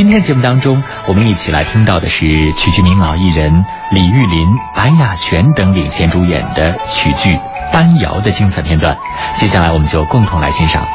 今天节目当中，我们一起来听到的是曲剧名老艺人李玉林、白雅璇等领衔主演的曲剧《班瑶》的精彩片段。接下来，我们就共同来欣赏。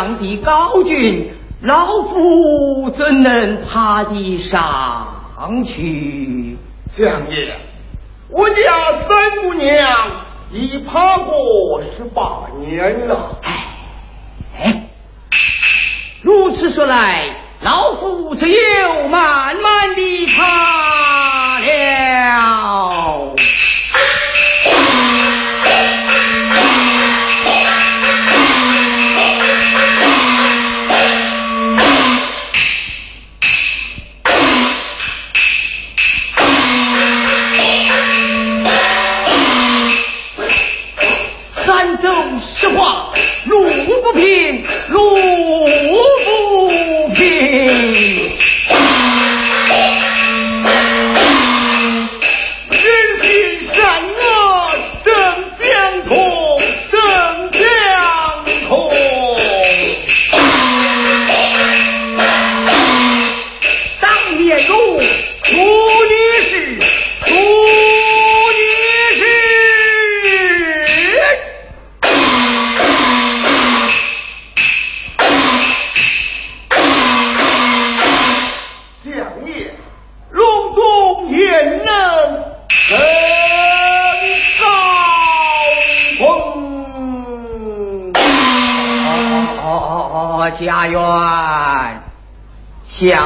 这样的高峻，老夫怎能爬得上去？相爷，我家三姑娘已爬过十八年了。哎，如此说来，老夫只有慢慢的爬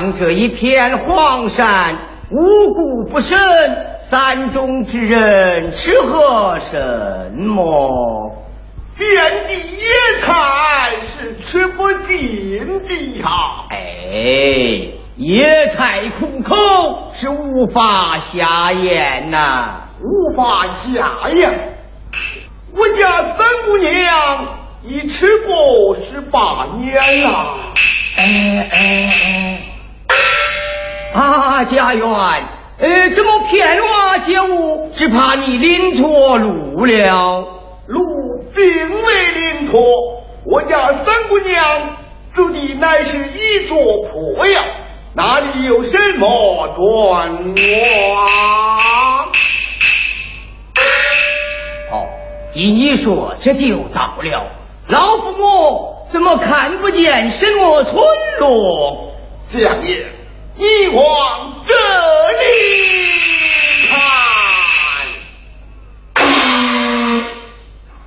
像这一片荒山，五谷不生，山中之人吃喝什么？遍地野菜是吃不尽的呀！哎，野菜苦口是无法下咽呐，无法下咽。我家三姑娘已吃过十八年了。哎哎哎！啊，家园，呃，这么骗我接物，只怕你领错路了。路并未领错，我家三姑娘住的乃是一座破窑，哪里有什么转弯？哦，依你说，这就到了。老父母怎么看不见什么村落？相爷，你往这里看。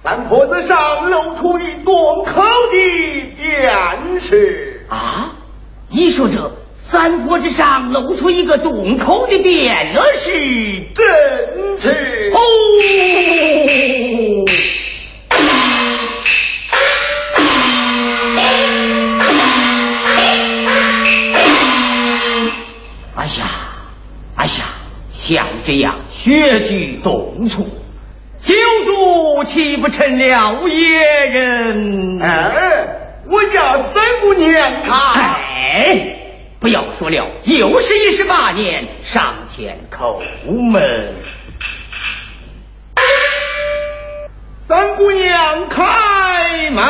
三坡子上露出一洞口的便是啊！你说这三坡之上露出一个洞口的便了是真是哦。呀，哎呀，像这样血居洞处。酒足岂不成了野人？哎，我家三姑娘她……哎，不要说了，又是一十八年，上前叩门。三姑娘开门。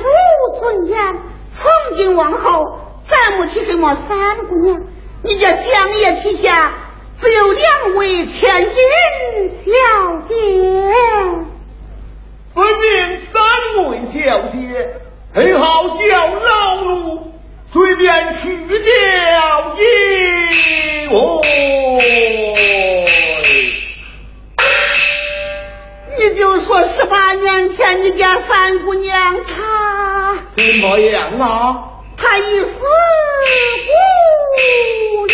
污相府尊严？从今往后，再没提什么三姑娘，你这相爷旗下只有两位千金小姐。分明三位小姐，很好叫老奴随便去掉一位。年前你家三姑娘她怎么样啊？她已死不了，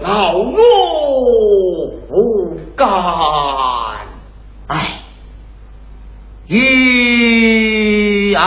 老奴不敢。哎，玉儿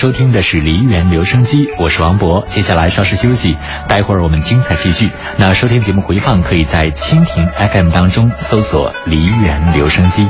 收听的是梨园留声机，我是王博。接下来稍事休息，待会儿我们精彩继续。那收听节目回放，可以在蜻蜓 FM 当中搜索“梨园留声机”。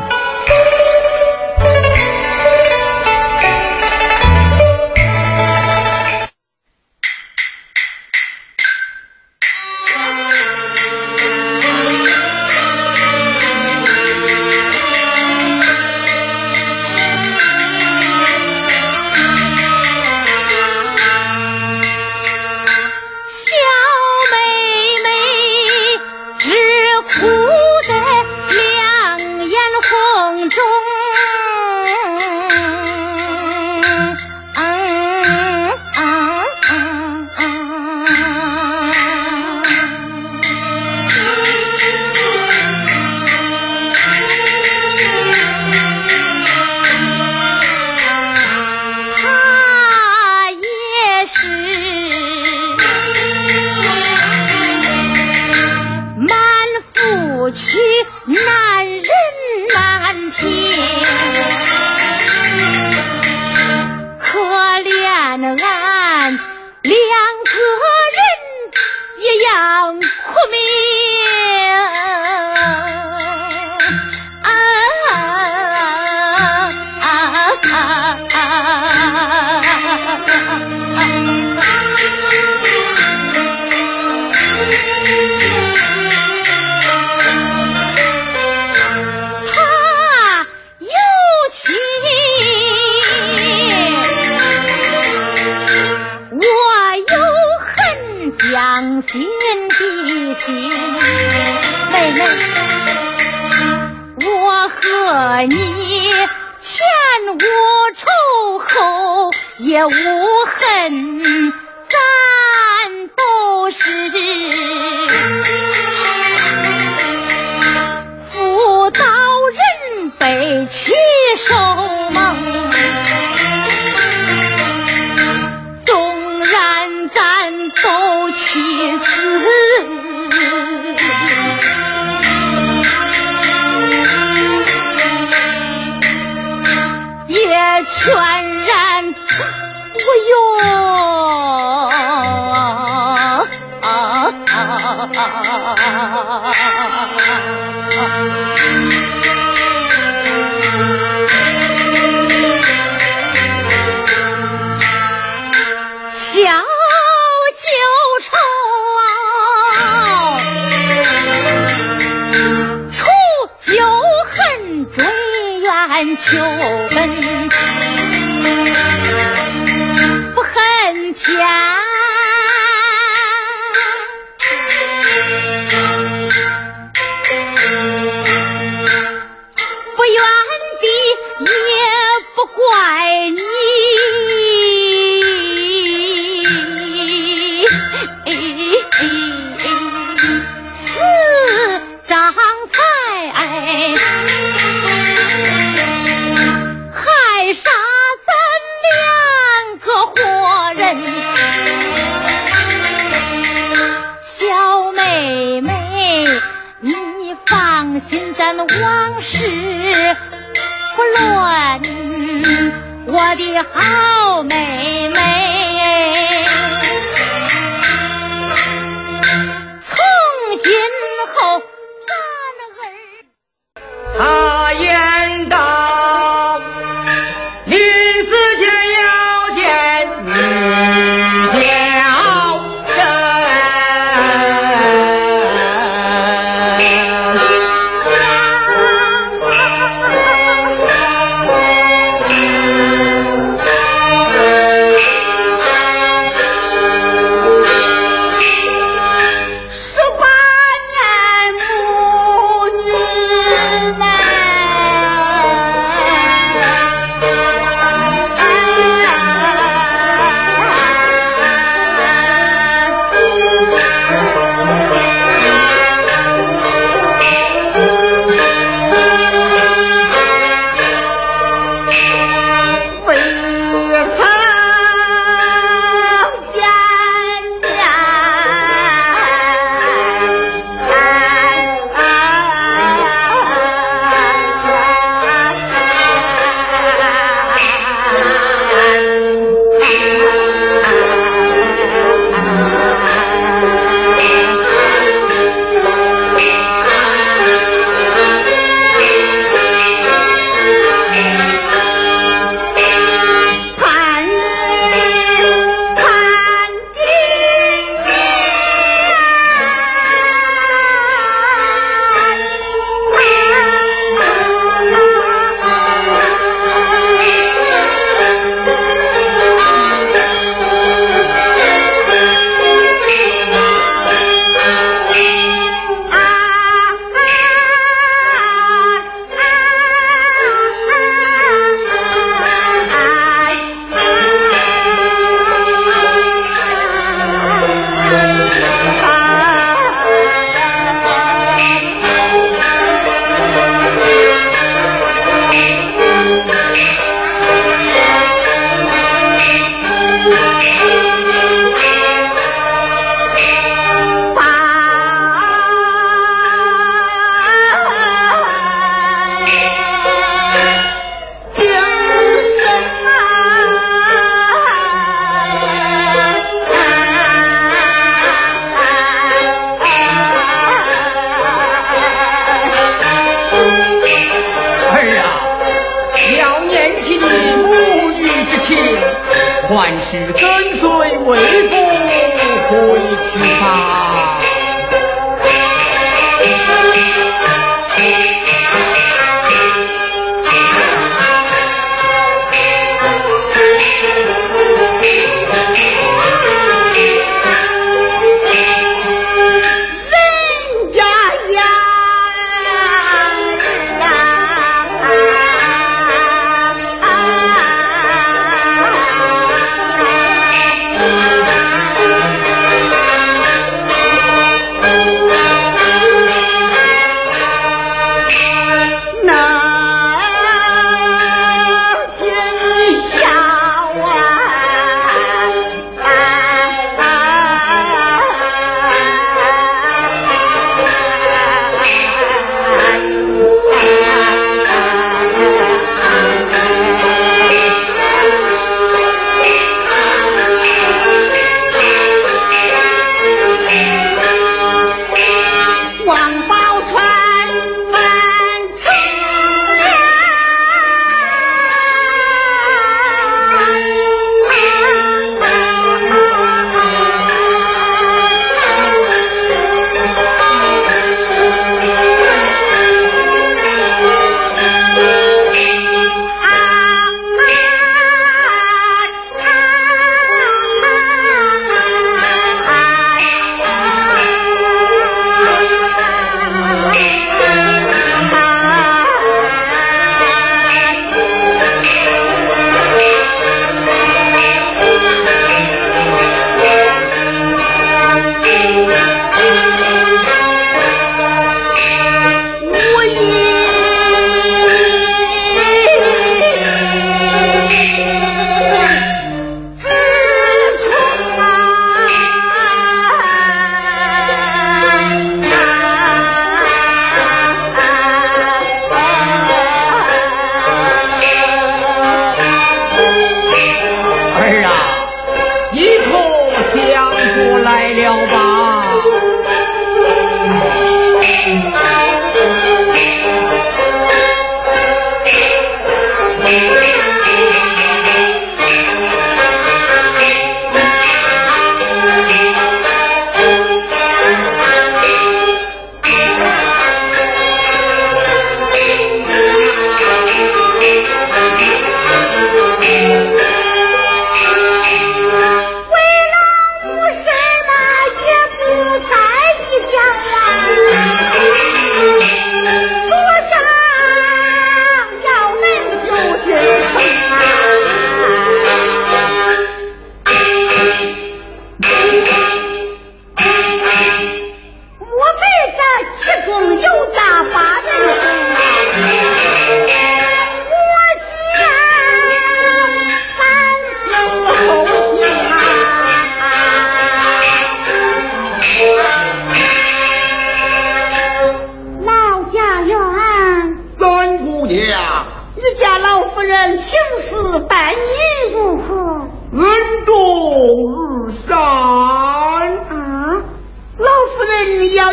起手梦。纵然咱斗气死，也全然不用。酒杯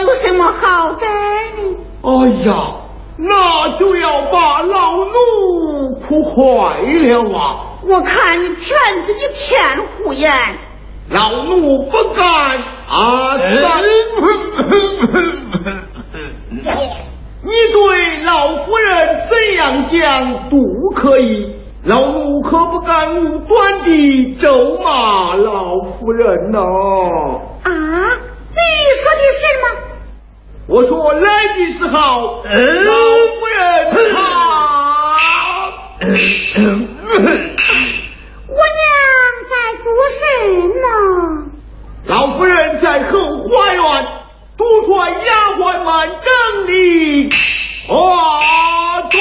有什么好的？哎呀，那就要把老奴哭坏了啊！我看你全是一片胡言。老奴不敢啊！你对老夫人怎样讲都可以，老奴可不敢无端地咒骂老夫人呐！啊，你说的是吗？我说来的时候，老夫人好。姑娘在做什么？老夫人在后花园督促丫鬟们整理花妆。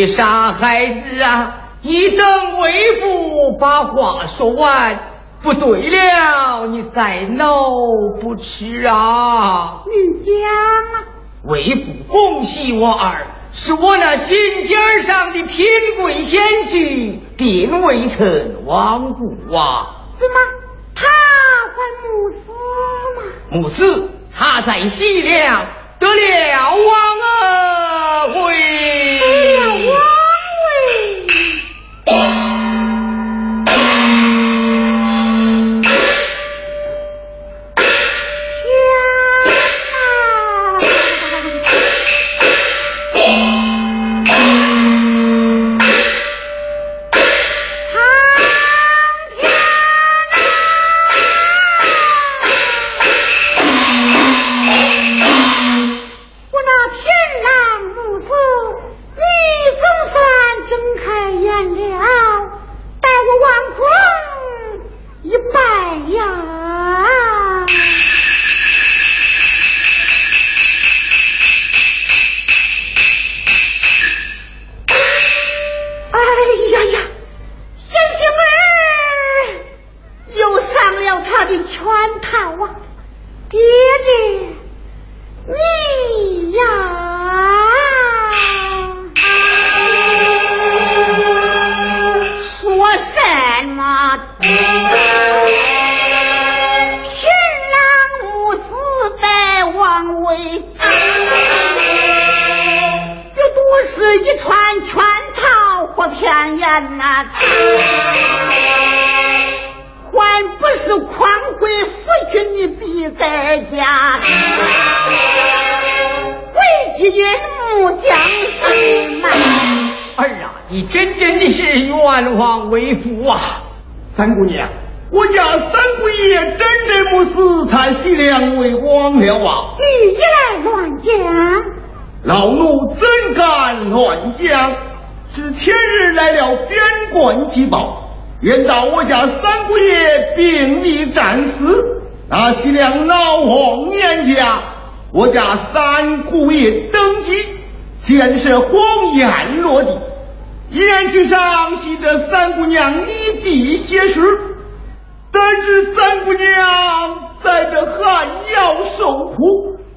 的傻孩子啊！你等为父把话说完。不对了，你再闹不迟啊！你讲啊！为父恭喜我儿，是我那心尖上的品贵贤婿，定未曾亡故啊！怎么？他还母死吗？母死，他在西凉得了王位。得了王位。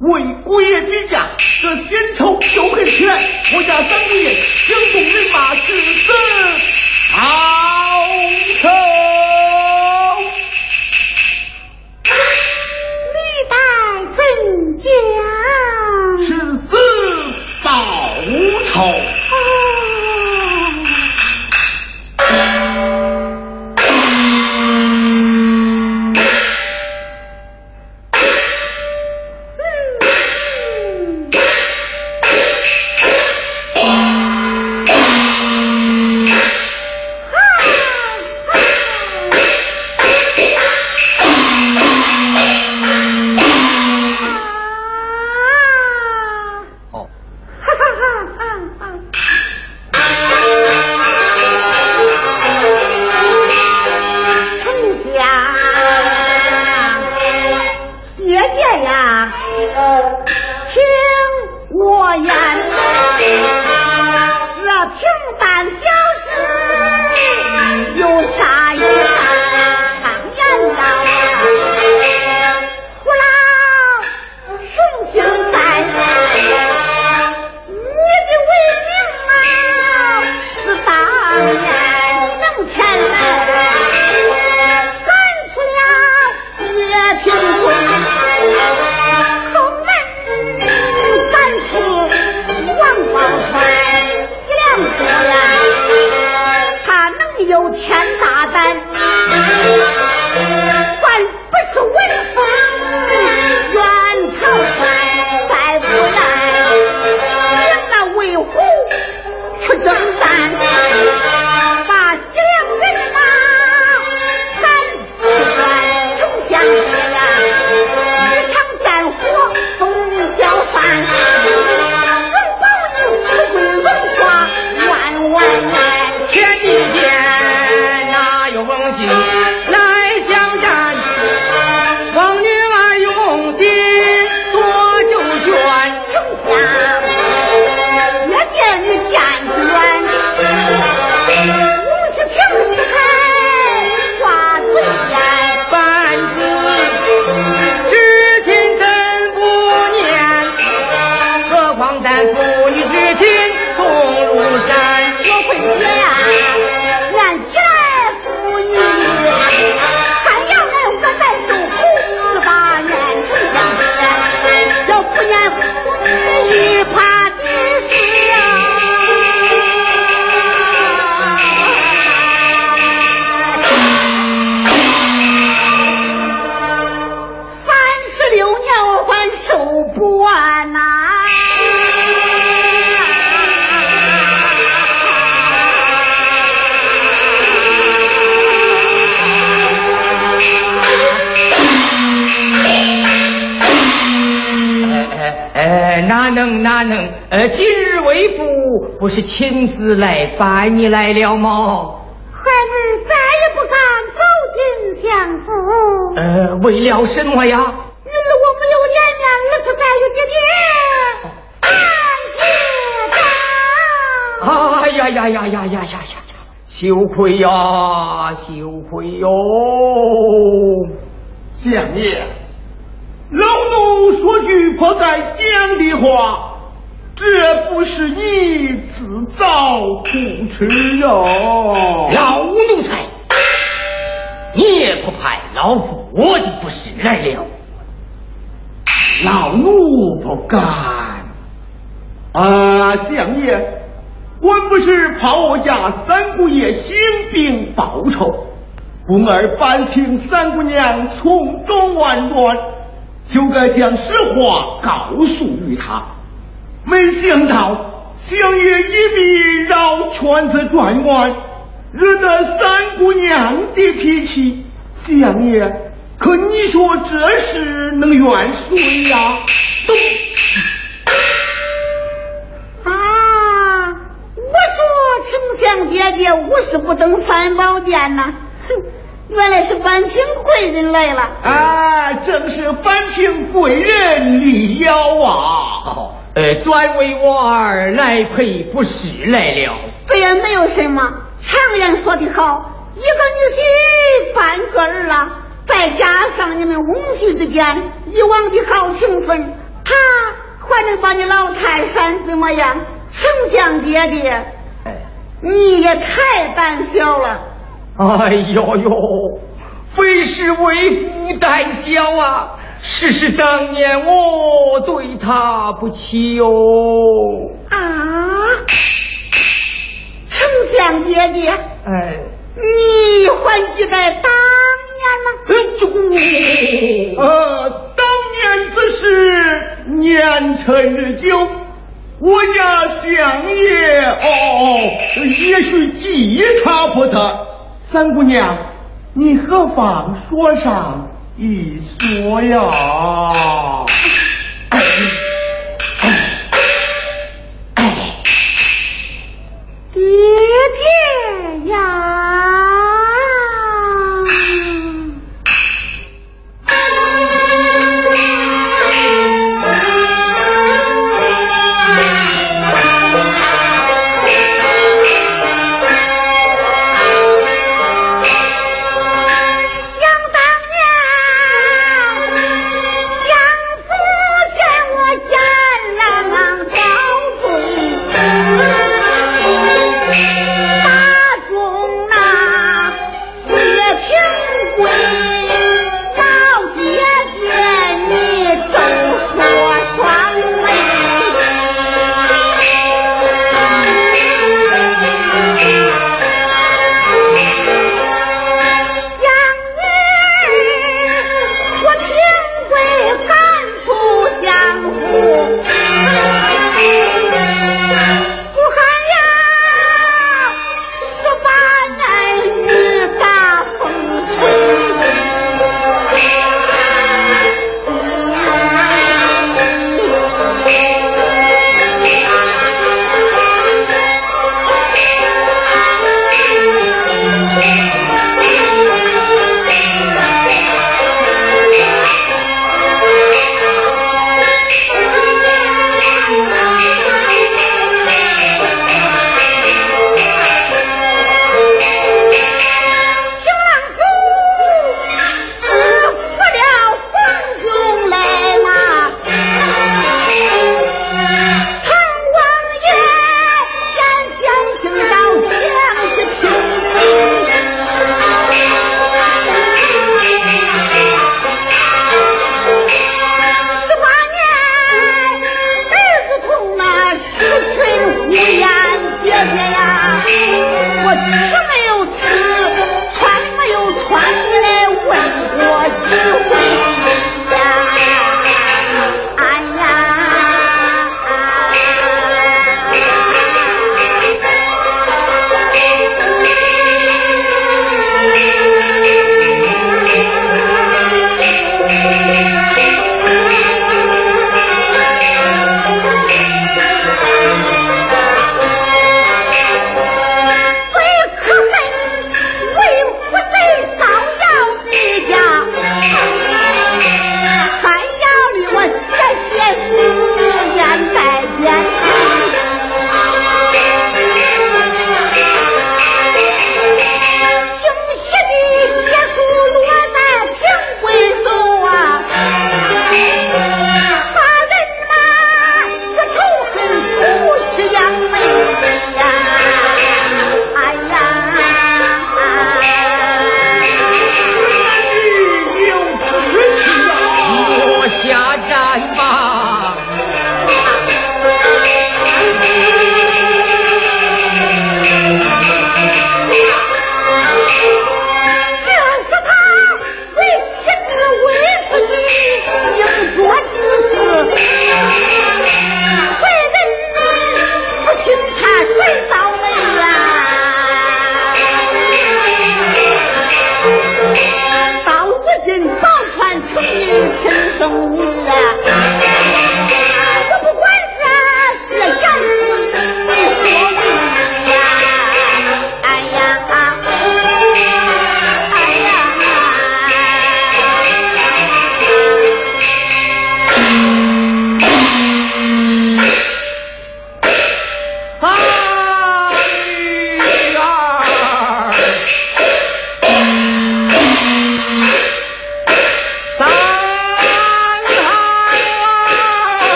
为姑爷举家，这先仇就恨起来。我家三姑爷将众人马，至死报仇。能？呃，今日为父不是亲自来把你来了吗？孩儿再也不敢走进相府。呃，为了什么呀？日子我没有脸面，儿子再有爹爹。哎呀呀呀呀呀呀呀！羞愧呀，羞愧哟！相爷，老奴说句迫在眼的话。这不是你自找苦吃哟！老奴才，你也不派老夫我就不是来了。老奴不敢。啊，相爷，我不是怕我家三姑爷兴兵报仇，故而搬请三姑娘从中婉转，就该将实话告诉于他。没想到相爷一笔绕圈子转弯，惹得三姑娘的脾气。相爷，可你说这事能怨谁呀？都啊！我说丞相爹爹无事不登三宝殿呐，哼，原来是反请贵人来了。啊，正是反请贵人了啊！呃，专为我儿来赔不是来了。这也没有什么。常言说的好，一个女婿半个儿啊，再加上你们翁婿之间以往的好情分，他还能把你老泰山怎么样？丞相爹爹，你也太胆小了。哎呦呦，非是为父胆小啊！事是当年我对他不起哟。啊，丞相爹爹，哎，你还记得当年吗？呃，当年之事年陈日久，我家相爷哦，也许记他不得。三姑娘，你何妨说上？一说呀，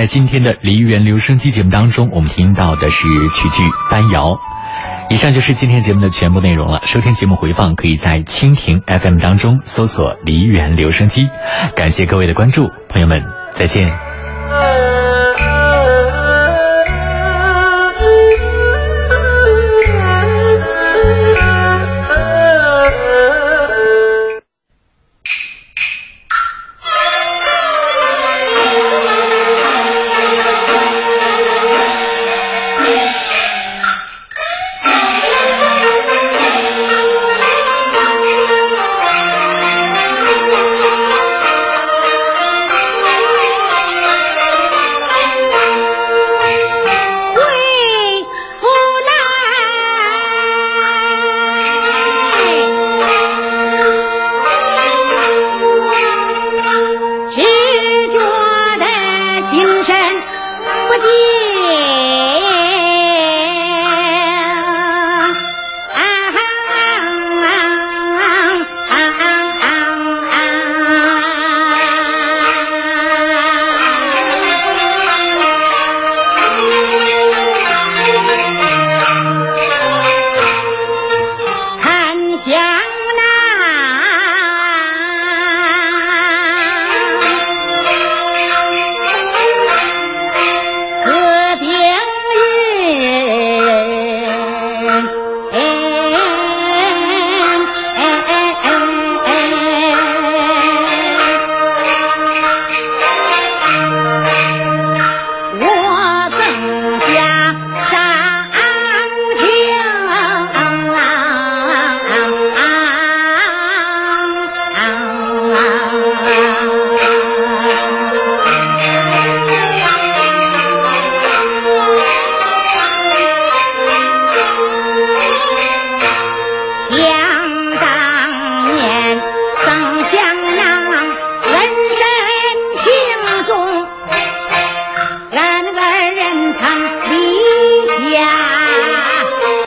在今天的梨园留声机节目当中，我们听到的是曲剧《班谣》。以上就是今天节目的全部内容了。收听节目回放，可以在蜻蜓 FM 当中搜索“梨园留声机”。感谢各位的关注，朋友们，再见。